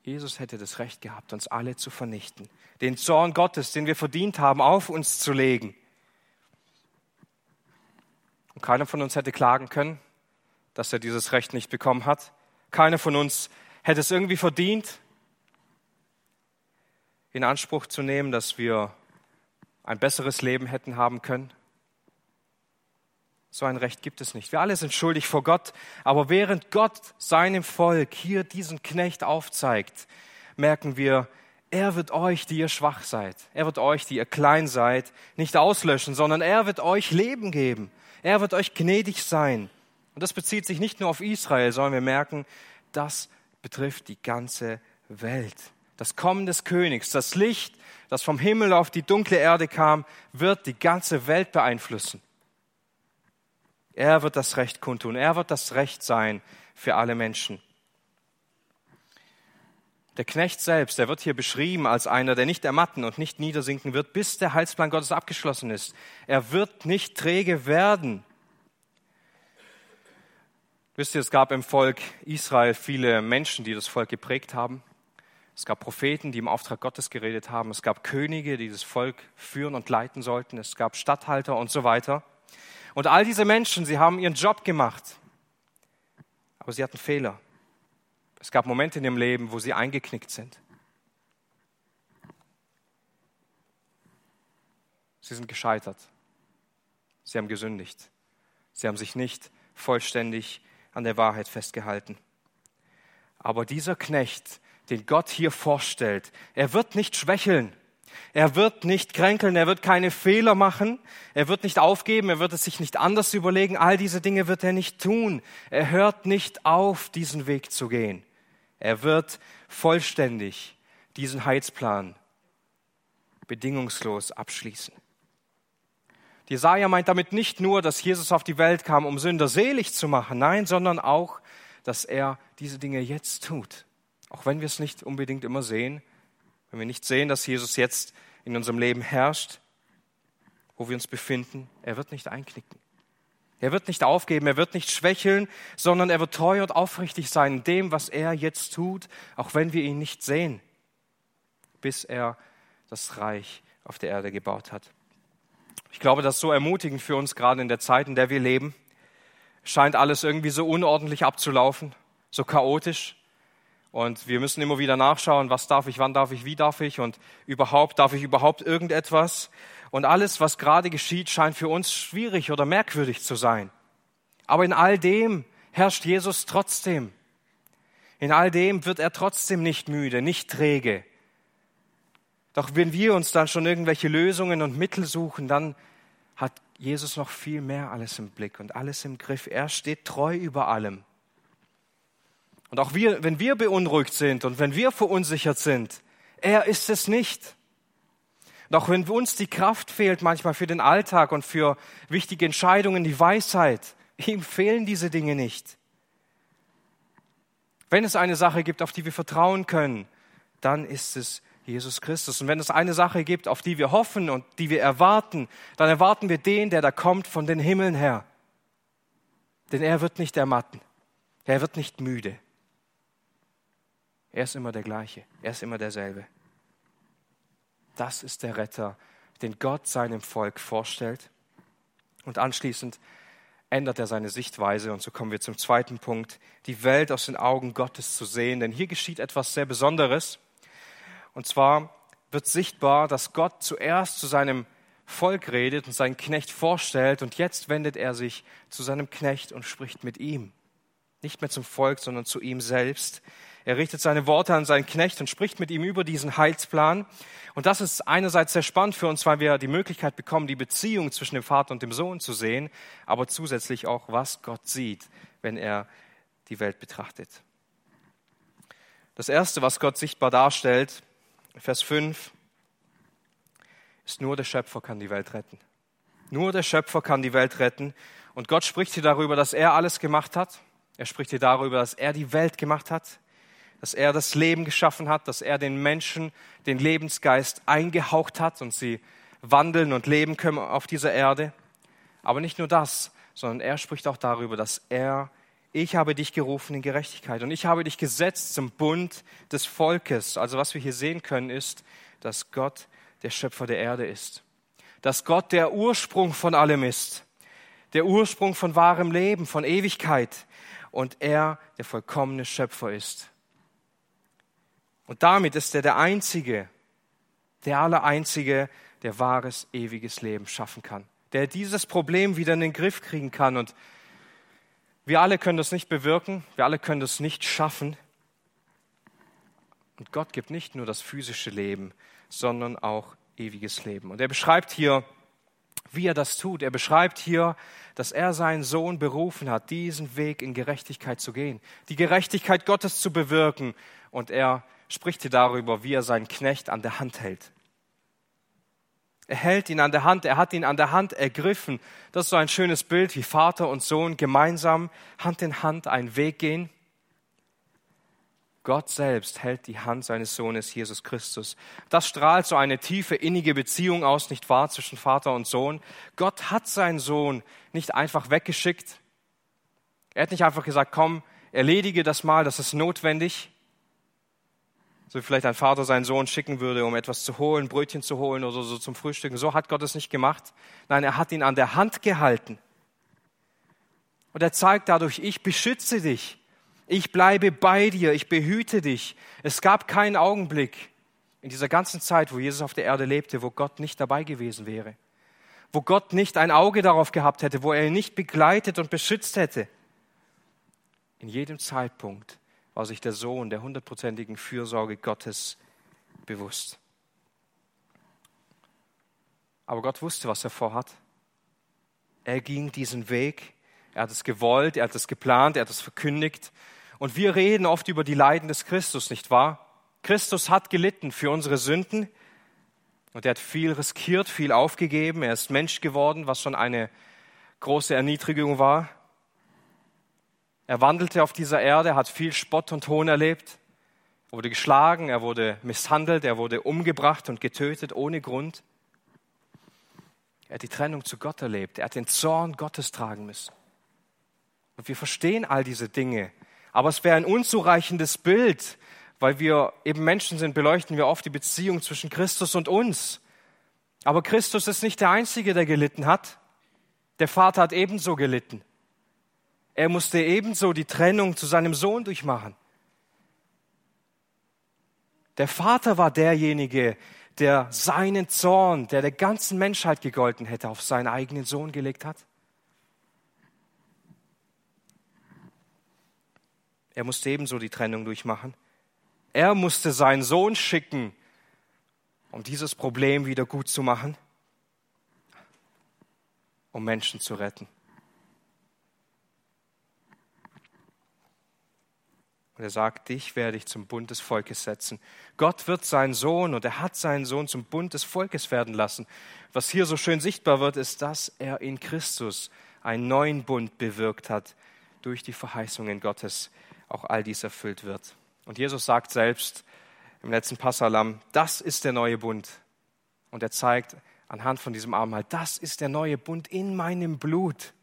Jesus hätte das Recht gehabt, uns alle zu vernichten, den Zorn Gottes, den wir verdient haben, auf uns zu legen. Und keiner von uns hätte klagen können, dass er dieses Recht nicht bekommen hat. Keiner von uns hätte es irgendwie verdient, in Anspruch zu nehmen, dass wir ein besseres Leben hätten haben können. So ein Recht gibt es nicht. Wir alle sind schuldig vor Gott. Aber während Gott seinem Volk hier diesen Knecht aufzeigt, merken wir, er wird euch, die ihr schwach seid, er wird euch, die ihr klein seid, nicht auslöschen, sondern er wird euch Leben geben. Er wird euch gnädig sein. Und das bezieht sich nicht nur auf Israel, sondern wir merken, das betrifft die ganze Welt. Das Kommen des Königs, das Licht, das vom Himmel auf die dunkle Erde kam, wird die ganze Welt beeinflussen. Er wird das Recht kundtun. Er wird das Recht sein für alle Menschen. Der Knecht selbst, der wird hier beschrieben als einer, der nicht ermatten und nicht niedersinken wird, bis der Heilsplan Gottes abgeschlossen ist. Er wird nicht träge werden. Wisst ihr, es gab im Volk Israel viele Menschen, die das Volk geprägt haben. Es gab Propheten, die im Auftrag Gottes geredet haben. Es gab Könige, die das Volk führen und leiten sollten. Es gab Statthalter und so weiter. Und all diese Menschen, sie haben ihren Job gemacht, aber sie hatten Fehler. Es gab Momente in ihrem Leben, wo sie eingeknickt sind. Sie sind gescheitert. Sie haben gesündigt. Sie haben sich nicht vollständig an der Wahrheit festgehalten. Aber dieser Knecht, den Gott hier vorstellt, er wird nicht schwächeln. Er wird nicht kränkeln, er wird keine Fehler machen, er wird nicht aufgeben, er wird es sich nicht anders überlegen. All diese Dinge wird er nicht tun. Er hört nicht auf, diesen Weg zu gehen. Er wird vollständig diesen Heilsplan bedingungslos abschließen. Jesaja meint damit nicht nur, dass Jesus auf die Welt kam, um Sünder selig zu machen, nein, sondern auch, dass er diese Dinge jetzt tut. Auch wenn wir es nicht unbedingt immer sehen, wenn wir nicht sehen, dass Jesus jetzt in unserem Leben herrscht, wo wir uns befinden, er wird nicht einknicken. Er wird nicht aufgeben, er wird nicht schwächeln, sondern er wird treu und aufrichtig sein in dem, was er jetzt tut, auch wenn wir ihn nicht sehen, bis er das Reich auf der Erde gebaut hat. Ich glaube, das ist so ermutigend für uns gerade in der Zeit, in der wir leben. Scheint alles irgendwie so unordentlich abzulaufen, so chaotisch. Und wir müssen immer wieder nachschauen, was darf ich, wann darf ich, wie darf ich und überhaupt, darf ich überhaupt irgendetwas? Und alles, was gerade geschieht, scheint für uns schwierig oder merkwürdig zu sein. Aber in all dem herrscht Jesus trotzdem. In all dem wird er trotzdem nicht müde, nicht träge. Doch wenn wir uns dann schon irgendwelche Lösungen und Mittel suchen, dann hat Jesus noch viel mehr alles im Blick und alles im Griff. Er steht treu über allem. Und auch wir, wenn wir beunruhigt sind und wenn wir verunsichert sind, er ist es nicht. Und auch wenn uns die Kraft fehlt manchmal für den Alltag und für wichtige Entscheidungen, die Weisheit, ihm fehlen diese Dinge nicht. Wenn es eine Sache gibt, auf die wir vertrauen können, dann ist es Jesus Christus. Und wenn es eine Sache gibt, auf die wir hoffen und die wir erwarten, dann erwarten wir den, der da kommt von den Himmeln her. Denn er wird nicht ermatten. Er wird nicht müde. Er ist immer der gleiche. Er ist immer derselbe. Das ist der Retter, den Gott seinem Volk vorstellt. Und anschließend ändert er seine Sichtweise. Und so kommen wir zum zweiten Punkt, die Welt aus den Augen Gottes zu sehen. Denn hier geschieht etwas sehr Besonderes. Und zwar wird sichtbar, dass Gott zuerst zu seinem Volk redet und seinen Knecht vorstellt. Und jetzt wendet er sich zu seinem Knecht und spricht mit ihm. Nicht mehr zum Volk, sondern zu ihm selbst. Er richtet seine Worte an seinen Knecht und spricht mit ihm über diesen Heilsplan. Und das ist einerseits sehr spannend für uns, weil wir die Möglichkeit bekommen, die Beziehung zwischen dem Vater und dem Sohn zu sehen, aber zusätzlich auch, was Gott sieht, wenn er die Welt betrachtet. Das Erste, was Gott sichtbar darstellt, Vers 5, ist nur der Schöpfer kann die Welt retten. Nur der Schöpfer kann die Welt retten. Und Gott spricht hier darüber, dass er alles gemacht hat. Er spricht hier darüber, dass er die Welt gemacht hat dass er das Leben geschaffen hat, dass er den Menschen den Lebensgeist eingehaucht hat und sie wandeln und leben können auf dieser Erde. Aber nicht nur das, sondern er spricht auch darüber, dass er, ich habe dich gerufen in Gerechtigkeit und ich habe dich gesetzt zum Bund des Volkes. Also was wir hier sehen können, ist, dass Gott der Schöpfer der Erde ist. Dass Gott der Ursprung von allem ist. Der Ursprung von wahrem Leben, von Ewigkeit. Und er der vollkommene Schöpfer ist. Und damit ist er der Einzige, der Allereinzige, der wahres, ewiges Leben schaffen kann, der dieses Problem wieder in den Griff kriegen kann. Und wir alle können das nicht bewirken, wir alle können das nicht schaffen. Und Gott gibt nicht nur das physische Leben, sondern auch ewiges Leben. Und er beschreibt hier, wie er das tut. Er beschreibt hier, dass er seinen Sohn berufen hat, diesen Weg in Gerechtigkeit zu gehen, die Gerechtigkeit Gottes zu bewirken. Und er spricht hier darüber, wie er seinen Knecht an der Hand hält. Er hält ihn an der Hand, er hat ihn an der Hand ergriffen. Das ist so ein schönes Bild, wie Vater und Sohn gemeinsam Hand in Hand einen Weg gehen. Gott selbst hält die Hand seines Sohnes Jesus Christus. Das strahlt so eine tiefe, innige Beziehung aus, nicht wahr, zwischen Vater und Sohn. Gott hat seinen Sohn nicht einfach weggeschickt. Er hat nicht einfach gesagt, komm, erledige das mal, das ist notwendig so wie vielleicht ein Vater seinen Sohn schicken würde, um etwas zu holen, Brötchen zu holen oder so zum Frühstücken. So hat Gott es nicht gemacht. Nein, er hat ihn an der Hand gehalten. Und er zeigt dadurch, ich beschütze dich. Ich bleibe bei dir. Ich behüte dich. Es gab keinen Augenblick in dieser ganzen Zeit, wo Jesus auf der Erde lebte, wo Gott nicht dabei gewesen wäre. Wo Gott nicht ein Auge darauf gehabt hätte, wo er ihn nicht begleitet und beschützt hätte. In jedem Zeitpunkt war sich der Sohn der hundertprozentigen Fürsorge Gottes bewusst. Aber Gott wusste, was er vorhat. Er ging diesen Weg, er hat es gewollt, er hat es geplant, er hat es verkündigt. Und wir reden oft über die Leiden des Christus, nicht wahr? Christus hat gelitten für unsere Sünden. Und er hat viel riskiert, viel aufgegeben. Er ist Mensch geworden, was schon eine große Erniedrigung war. Er wandelte auf dieser Erde, hat viel Spott und Hohn erlebt. Er wurde geschlagen, er wurde misshandelt, er wurde umgebracht und getötet ohne Grund. Er hat die Trennung zu Gott erlebt. Er hat den Zorn Gottes tragen müssen. Und wir verstehen all diese Dinge. Aber es wäre ein unzureichendes Bild, weil wir eben Menschen sind, beleuchten wir oft die Beziehung zwischen Christus und uns. Aber Christus ist nicht der Einzige, der gelitten hat. Der Vater hat ebenso gelitten. Er musste ebenso die Trennung zu seinem Sohn durchmachen. Der Vater war derjenige, der seinen Zorn, der der ganzen Menschheit gegolten hätte, auf seinen eigenen Sohn gelegt hat. Er musste ebenso die Trennung durchmachen. Er musste seinen Sohn schicken, um dieses Problem wieder gut zu machen, um Menschen zu retten. Und er sagt, dich werde ich zum Bund des Volkes setzen. Gott wird seinen Sohn und er hat seinen Sohn zum Bund des Volkes werden lassen. Was hier so schön sichtbar wird, ist, dass er in Christus einen neuen Bund bewirkt hat durch die Verheißungen Gottes. Auch all dies erfüllt wird. Und Jesus sagt selbst im letzten Passalam, das ist der neue Bund. Und er zeigt anhand von diesem Abendmahl, das ist der neue Bund in meinem Blut.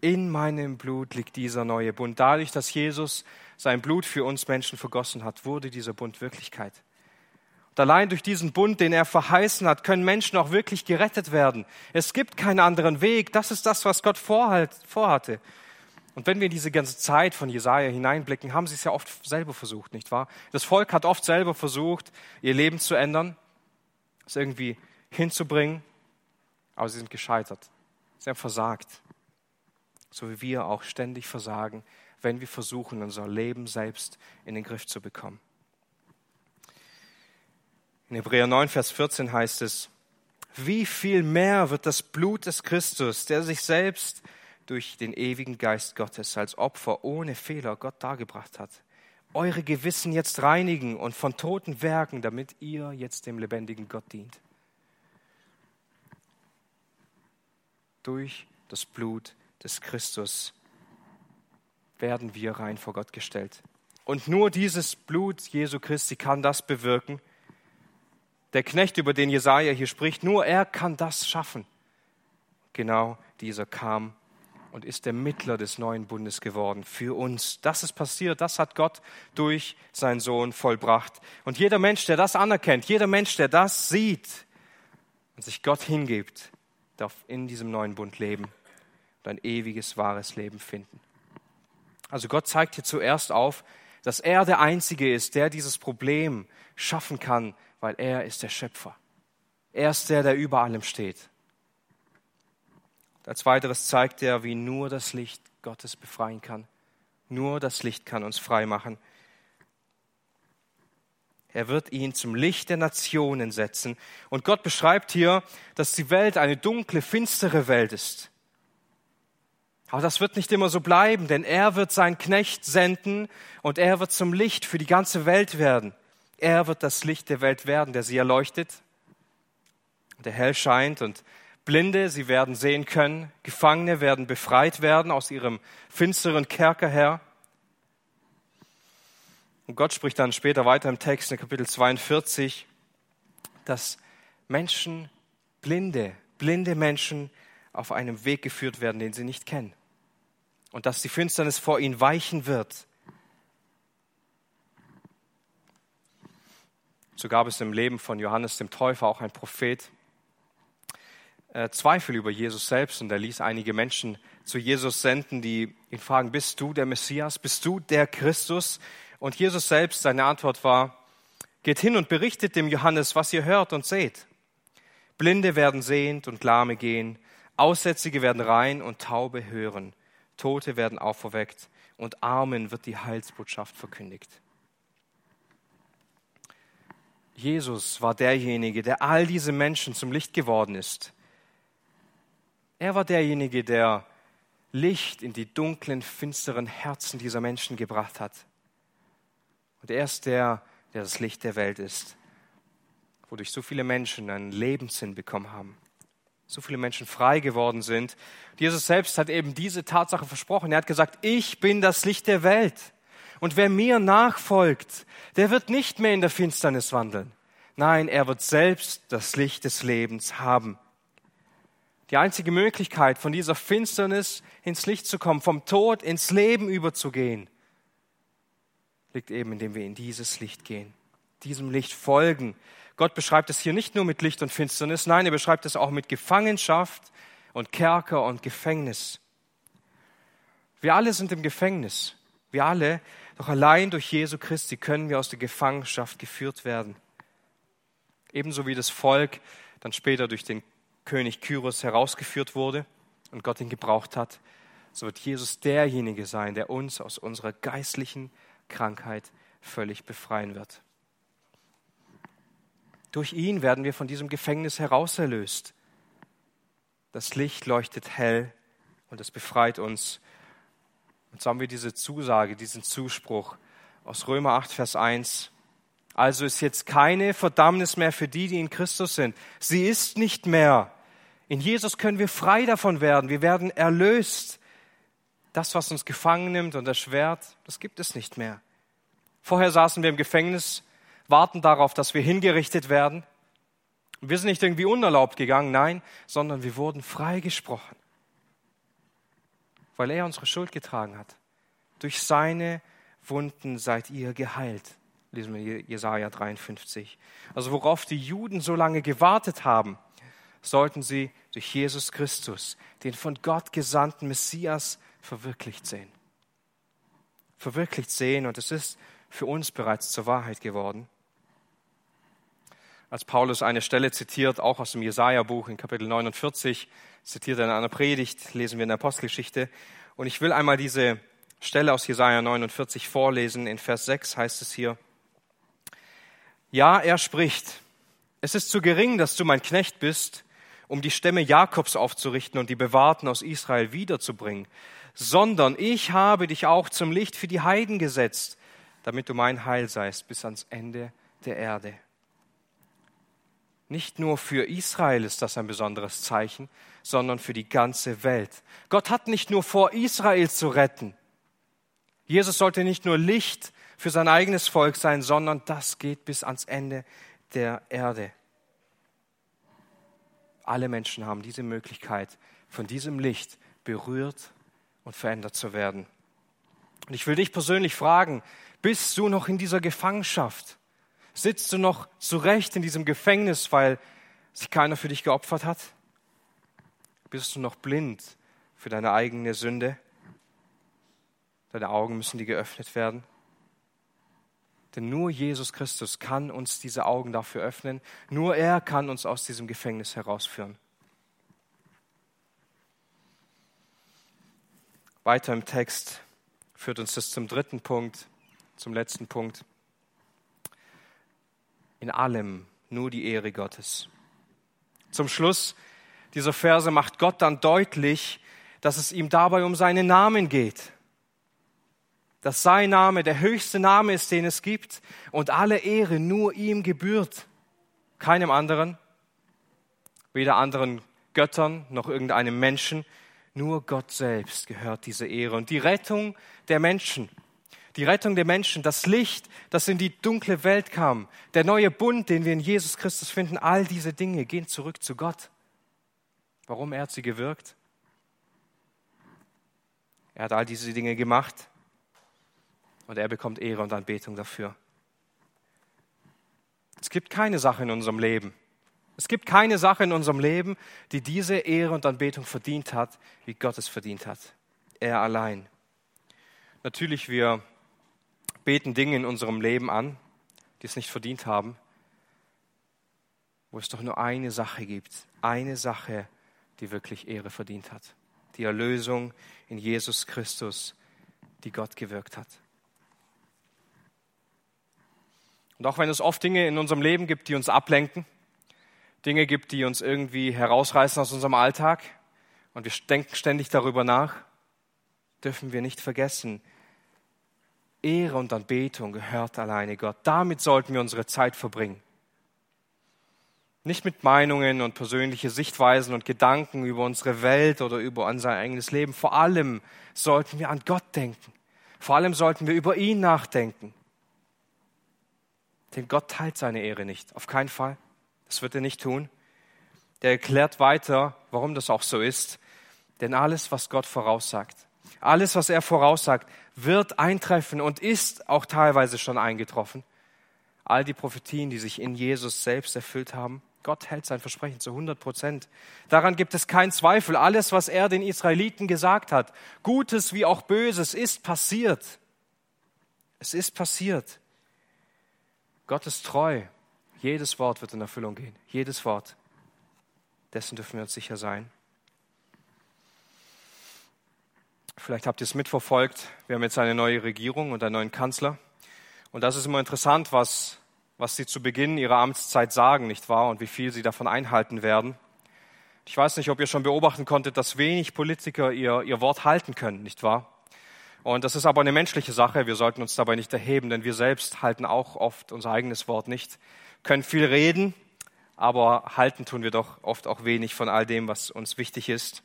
In meinem Blut liegt dieser neue Bund. Dadurch, dass Jesus sein Blut für uns Menschen vergossen hat, wurde dieser Bund Wirklichkeit. Und allein durch diesen Bund, den er verheißen hat, können Menschen auch wirklich gerettet werden. Es gibt keinen anderen Weg. Das ist das, was Gott vorhatte. Und wenn wir in diese ganze Zeit von Jesaja hineinblicken, haben sie es ja oft selber versucht, nicht wahr? Das Volk hat oft selber versucht, ihr Leben zu ändern, es irgendwie hinzubringen, aber sie sind gescheitert. Sie haben versagt. So wie wir auch ständig versagen, wenn wir versuchen, unser Leben selbst in den Griff zu bekommen. In Hebräer 9, Vers 14 heißt es, wie viel mehr wird das Blut des Christus, der sich selbst durch den ewigen Geist Gottes als Opfer ohne Fehler Gott dargebracht hat. Eure Gewissen jetzt reinigen und von toten Werken, damit ihr jetzt dem lebendigen Gott dient. Durch das Blut des Christus werden wir rein vor Gott gestellt. Und nur dieses Blut Jesu Christi kann das bewirken. Der Knecht, über den Jesaja hier spricht, nur er kann das schaffen. Genau dieser kam und ist der Mittler des neuen Bundes geworden für uns. Das ist passiert, das hat Gott durch seinen Sohn vollbracht. Und jeder Mensch, der das anerkennt, jeder Mensch, der das sieht und sich Gott hingibt, darf in diesem neuen Bund leben und ein ewiges, wahres Leben finden. Also Gott zeigt hier zuerst auf, dass er der Einzige ist, der dieses Problem schaffen kann, weil er ist der Schöpfer. Er ist der, der über allem steht. Als weiteres zeigt er, wie nur das Licht Gottes befreien kann. Nur das Licht kann uns frei machen. Er wird ihn zum Licht der Nationen setzen. Und Gott beschreibt hier, dass die Welt eine dunkle, finstere Welt ist. Aber das wird nicht immer so bleiben, denn er wird seinen Knecht senden und er wird zum Licht für die ganze Welt werden. Er wird das Licht der Welt werden, der sie erleuchtet, der hell scheint und Blinde, sie werden sehen können. Gefangene werden befreit werden aus ihrem finsteren Kerker her. Und Gott spricht dann später weiter im Text in Kapitel 42, dass Menschen, blinde, blinde Menschen auf einem Weg geführt werden, den sie nicht kennen. Und dass die Finsternis vor ihnen weichen wird. So gab es im Leben von Johannes dem Täufer auch ein Prophet, äh, Zweifel über Jesus selbst und er ließ einige Menschen zu Jesus senden, die ihn fragen, bist du der Messias, bist du der Christus? Und Jesus selbst, seine Antwort war, geht hin und berichtet dem Johannes, was ihr hört und seht. Blinde werden sehend und Lahme gehen, Aussätzige werden rein und Taube hören, Tote werden auferweckt und Armen wird die Heilsbotschaft verkündigt. Jesus war derjenige, der all diese Menschen zum Licht geworden ist. Er war derjenige, der Licht in die dunklen, finsteren Herzen dieser Menschen gebracht hat. Und er ist der, der das Licht der Welt ist. wodurch so viele Menschen einen Lebenssinn bekommen haben. So viele Menschen frei geworden sind. Jesus selbst hat eben diese Tatsache versprochen. Er hat gesagt, ich bin das Licht der Welt. Und wer mir nachfolgt, der wird nicht mehr in der Finsternis wandeln. Nein, er wird selbst das Licht des Lebens haben. Die einzige Möglichkeit, von dieser Finsternis ins Licht zu kommen, vom Tod ins Leben überzugehen, liegt eben, indem wir in dieses Licht gehen, diesem Licht folgen. Gott beschreibt es hier nicht nur mit Licht und Finsternis, nein, er beschreibt es auch mit Gefangenschaft und Kerker und Gefängnis. Wir alle sind im Gefängnis. Wir alle, doch allein durch Jesu Christi können wir aus der Gefangenschaft geführt werden. Ebenso wie das Volk dann später durch den König Kyros herausgeführt wurde und Gott ihn gebraucht hat, so wird Jesus derjenige sein, der uns aus unserer geistlichen Krankheit völlig befreien wird. Durch ihn werden wir von diesem Gefängnis herauserlöst. Das Licht leuchtet hell und es befreit uns. Und so haben wir diese Zusage, diesen Zuspruch aus Römer 8, Vers 1. Also ist jetzt keine Verdammnis mehr für die, die in Christus sind. Sie ist nicht mehr. In Jesus können wir frei davon werden. Wir werden erlöst. Das, was uns gefangen nimmt und erschwert, das gibt es nicht mehr. Vorher saßen wir im Gefängnis, warten darauf, dass wir hingerichtet werden. Wir sind nicht irgendwie unerlaubt gegangen, nein, sondern wir wurden freigesprochen, weil er unsere Schuld getragen hat. Durch seine Wunden seid ihr geheilt, lesen wir Jesaja 53. Also worauf die Juden so lange gewartet haben, sollten sie durch Jesus Christus, den von Gott gesandten Messias, verwirklicht sehen. Verwirklicht sehen und es ist für uns bereits zur Wahrheit geworden. Als Paulus eine Stelle zitiert, auch aus dem Jesaja-Buch in Kapitel 49, zitiert er in einer Predigt, lesen wir in der Apostelgeschichte. Und ich will einmal diese Stelle aus Jesaja 49 vorlesen. In Vers 6 heißt es hier: Ja, er spricht. Es ist zu gering, dass du mein Knecht bist, um die Stämme Jakobs aufzurichten und die Bewahrten aus Israel wiederzubringen, sondern ich habe dich auch zum Licht für die Heiden gesetzt, damit du mein Heil seist bis ans Ende der Erde. Nicht nur für Israel ist das ein besonderes Zeichen, sondern für die ganze Welt. Gott hat nicht nur vor, Israel zu retten. Jesus sollte nicht nur Licht für sein eigenes Volk sein, sondern das geht bis ans Ende der Erde. Alle Menschen haben diese Möglichkeit, von diesem Licht berührt und verändert zu werden. Und ich will dich persönlich fragen, bist du noch in dieser Gefangenschaft? Sitzt du noch zurecht in diesem Gefängnis, weil sich keiner für dich geopfert hat? Bist du noch blind für deine eigene Sünde? Deine Augen müssen dir geöffnet werden. Denn nur Jesus Christus kann uns diese Augen dafür öffnen. Nur er kann uns aus diesem Gefängnis herausführen. Weiter im Text führt uns das zum dritten Punkt, zum letzten Punkt. In allem nur die Ehre Gottes. Zum Schluss dieser Verse macht Gott dann deutlich, dass es ihm dabei um seinen Namen geht dass sein Name der höchste Name ist, den es gibt und alle Ehre nur ihm gebührt, keinem anderen, weder anderen Göttern noch irgendeinem Menschen, nur Gott selbst gehört diese Ehre und die Rettung der Menschen. Die Rettung der Menschen, das Licht, das in die dunkle Welt kam, der neue Bund, den wir in Jesus Christus finden, all diese Dinge gehen zurück zu Gott. Warum er hat sie gewirkt? Er hat all diese Dinge gemacht, und er bekommt Ehre und Anbetung dafür. Es gibt keine Sache in unserem Leben. Es gibt keine Sache in unserem Leben, die diese Ehre und Anbetung verdient hat, wie Gott es verdient hat. Er allein. Natürlich, wir beten Dinge in unserem Leben an, die es nicht verdient haben, wo es doch nur eine Sache gibt, eine Sache, die wirklich Ehre verdient hat. Die Erlösung in Jesus Christus, die Gott gewirkt hat. Und auch wenn es oft Dinge in unserem Leben gibt, die uns ablenken, Dinge gibt, die uns irgendwie herausreißen aus unserem Alltag und wir denken ständig darüber nach, dürfen wir nicht vergessen, Ehre und Anbetung gehört alleine Gott. Damit sollten wir unsere Zeit verbringen. Nicht mit Meinungen und persönliche Sichtweisen und Gedanken über unsere Welt oder über unser eigenes Leben. Vor allem sollten wir an Gott denken. Vor allem sollten wir über ihn nachdenken. Denn Gott teilt seine Ehre nicht. Auf keinen Fall. Das wird er nicht tun. Der erklärt weiter, warum das auch so ist. Denn alles, was Gott voraussagt, alles, was er voraussagt, wird eintreffen und ist auch teilweise schon eingetroffen. All die Prophetien, die sich in Jesus selbst erfüllt haben, Gott hält sein Versprechen zu 100 Prozent. Daran gibt es keinen Zweifel. Alles, was er den Israeliten gesagt hat, Gutes wie auch Böses, ist passiert. Es ist passiert. Gott ist treu. Jedes Wort wird in Erfüllung gehen. Jedes Wort. Dessen dürfen wir uns sicher sein. Vielleicht habt ihr es mitverfolgt. Wir haben jetzt eine neue Regierung und einen neuen Kanzler. Und das ist immer interessant, was, was sie zu Beginn ihrer Amtszeit sagen, nicht wahr? Und wie viel sie davon einhalten werden. Ich weiß nicht, ob ihr schon beobachten konntet, dass wenig Politiker ihr, ihr Wort halten können, nicht wahr? Und das ist aber eine menschliche Sache. Wir sollten uns dabei nicht erheben, denn wir selbst halten auch oft unser eigenes Wort nicht. Können viel reden, aber halten tun wir doch oft auch wenig von all dem, was uns wichtig ist.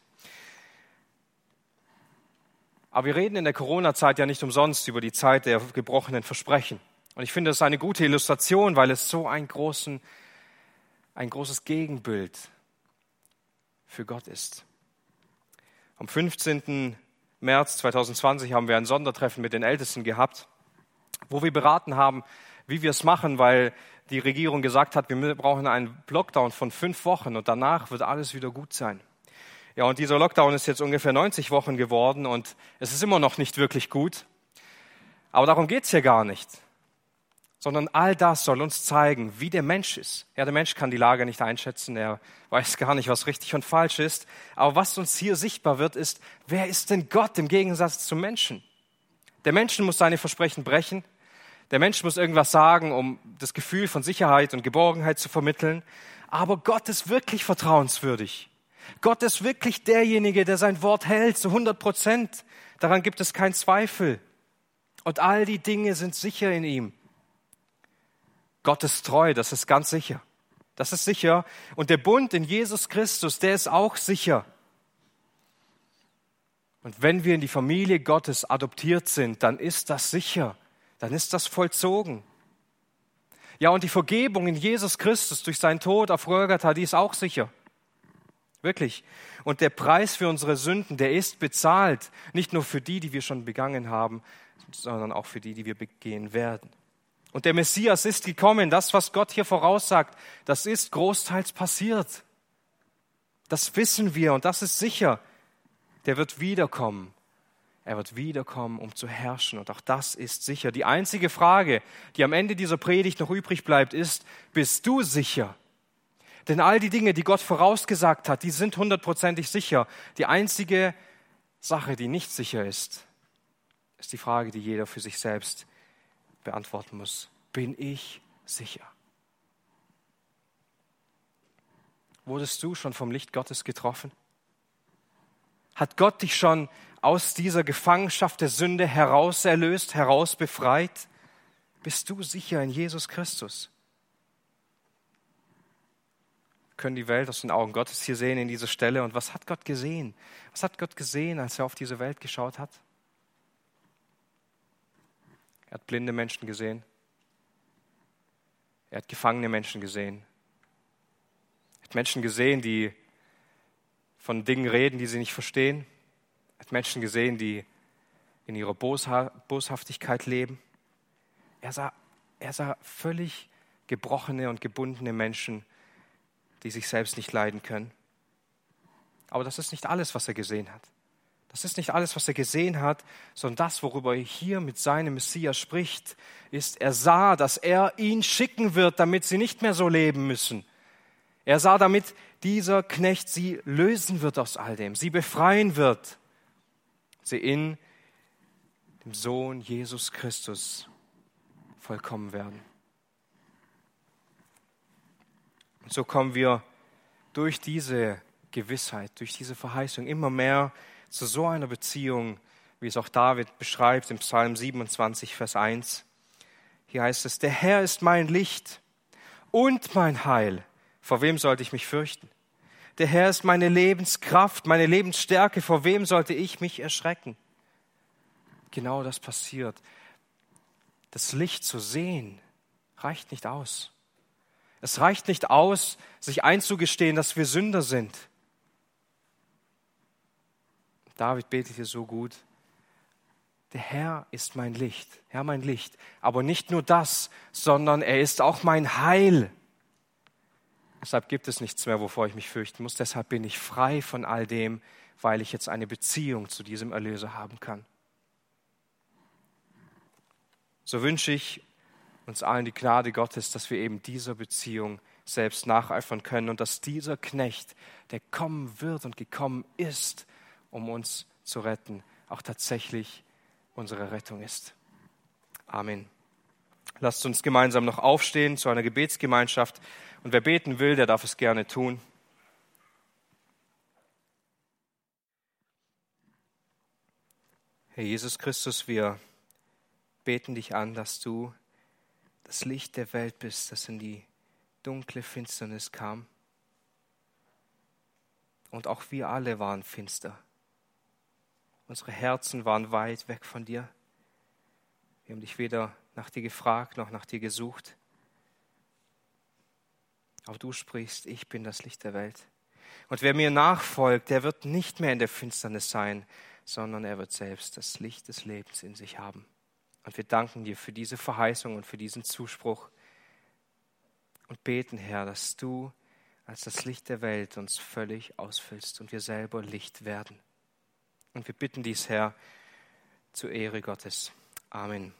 Aber wir reden in der Corona-Zeit ja nicht umsonst über die Zeit der gebrochenen Versprechen. Und ich finde, das ist eine gute Illustration, weil es so ein, großen, ein großes Gegenbild für Gott ist. Am 15. März 2020 haben wir ein Sondertreffen mit den Ältesten gehabt, wo wir beraten haben, wie wir es machen, weil die Regierung gesagt hat, wir brauchen einen Lockdown von fünf Wochen und danach wird alles wieder gut sein. Ja, und dieser Lockdown ist jetzt ungefähr 90 Wochen geworden und es ist immer noch nicht wirklich gut. Aber darum geht's hier gar nicht. Sondern all das soll uns zeigen, wie der Mensch ist. Ja, der Mensch kann die Lage nicht einschätzen, er weiß gar nicht, was richtig und falsch ist. Aber was uns hier sichtbar wird, ist, wer ist denn Gott im Gegensatz zum Menschen? Der Mensch muss seine Versprechen brechen. Der Mensch muss irgendwas sagen, um das Gefühl von Sicherheit und Geborgenheit zu vermitteln. Aber Gott ist wirklich vertrauenswürdig. Gott ist wirklich derjenige, der sein Wort hält, zu 100 Prozent. Daran gibt es keinen Zweifel. Und all die Dinge sind sicher in ihm. Gott ist treu, das ist ganz sicher. Das ist sicher. Und der Bund in Jesus Christus, der ist auch sicher. Und wenn wir in die Familie Gottes adoptiert sind, dann ist das sicher. Dann ist das vollzogen. Ja, und die Vergebung in Jesus Christus durch seinen Tod auf Golgatha, die ist auch sicher. Wirklich. Und der Preis für unsere Sünden, der ist bezahlt. Nicht nur für die, die wir schon begangen haben, sondern auch für die, die wir begehen werden. Und der Messias ist gekommen. Das, was Gott hier voraussagt, das ist großteils passiert. Das wissen wir und das ist sicher. Der wird wiederkommen. Er wird wiederkommen, um zu herrschen. Und auch das ist sicher. Die einzige Frage, die am Ende dieser Predigt noch übrig bleibt, ist, bist du sicher? Denn all die Dinge, die Gott vorausgesagt hat, die sind hundertprozentig sicher. Die einzige Sache, die nicht sicher ist, ist die Frage, die jeder für sich selbst beantworten muss. Bin ich sicher? Wurdest du schon vom Licht Gottes getroffen? Hat Gott dich schon aus dieser Gefangenschaft der Sünde heraus erlöst, heraus befreit? Bist du sicher in Jesus Christus? Können die Welt aus den Augen Gottes hier sehen in dieser Stelle. Und was hat Gott gesehen? Was hat Gott gesehen, als er auf diese Welt geschaut hat? Er hat blinde Menschen gesehen. Er hat gefangene Menschen gesehen. Er hat Menschen gesehen, die von Dingen reden, die sie nicht verstehen. Er hat Menschen gesehen, die in ihrer Boshaftigkeit leben. Er sah, er sah völlig gebrochene und gebundene Menschen, die sich selbst nicht leiden können. Aber das ist nicht alles, was er gesehen hat. Das ist nicht alles, was er gesehen hat, sondern das, worüber er hier mit seinem Messias spricht, ist, er sah, dass er ihn schicken wird, damit sie nicht mehr so leben müssen. Er sah, damit dieser Knecht sie lösen wird aus all dem, sie befreien wird, sie in dem Sohn Jesus Christus vollkommen werden. Und so kommen wir durch diese Gewissheit, durch diese Verheißung immer mehr zu so einer Beziehung, wie es auch David beschreibt im Psalm 27, Vers 1. Hier heißt es, der Herr ist mein Licht und mein Heil. Vor wem sollte ich mich fürchten? Der Herr ist meine Lebenskraft, meine Lebensstärke. Vor wem sollte ich mich erschrecken? Genau das passiert. Das Licht zu sehen reicht nicht aus. Es reicht nicht aus, sich einzugestehen, dass wir Sünder sind. David betet hier so gut. Der Herr ist mein Licht, Herr mein Licht. Aber nicht nur das, sondern er ist auch mein Heil. Deshalb gibt es nichts mehr, wovor ich mich fürchten muss. Deshalb bin ich frei von all dem, weil ich jetzt eine Beziehung zu diesem Erlöser haben kann. So wünsche ich uns allen die Gnade Gottes, dass wir eben dieser Beziehung selbst nacheifern können und dass dieser Knecht, der kommen wird und gekommen ist, um uns zu retten, auch tatsächlich unsere Rettung ist. Amen. Lasst uns gemeinsam noch aufstehen zu einer Gebetsgemeinschaft und wer beten will, der darf es gerne tun. Herr Jesus Christus, wir beten dich an, dass du das Licht der Welt bist, das in die dunkle Finsternis kam. Und auch wir alle waren finster. Unsere Herzen waren weit weg von dir. Wir haben dich weder nach dir gefragt noch nach dir gesucht. Aber du sprichst, ich bin das Licht der Welt. Und wer mir nachfolgt, der wird nicht mehr in der Finsternis sein, sondern er wird selbst das Licht des Lebens in sich haben. Und wir danken dir für diese Verheißung und für diesen Zuspruch und beten, Herr, dass du als das Licht der Welt uns völlig ausfüllst und wir selber Licht werden. Und wir bitten dies, Herr, zur Ehre Gottes. Amen.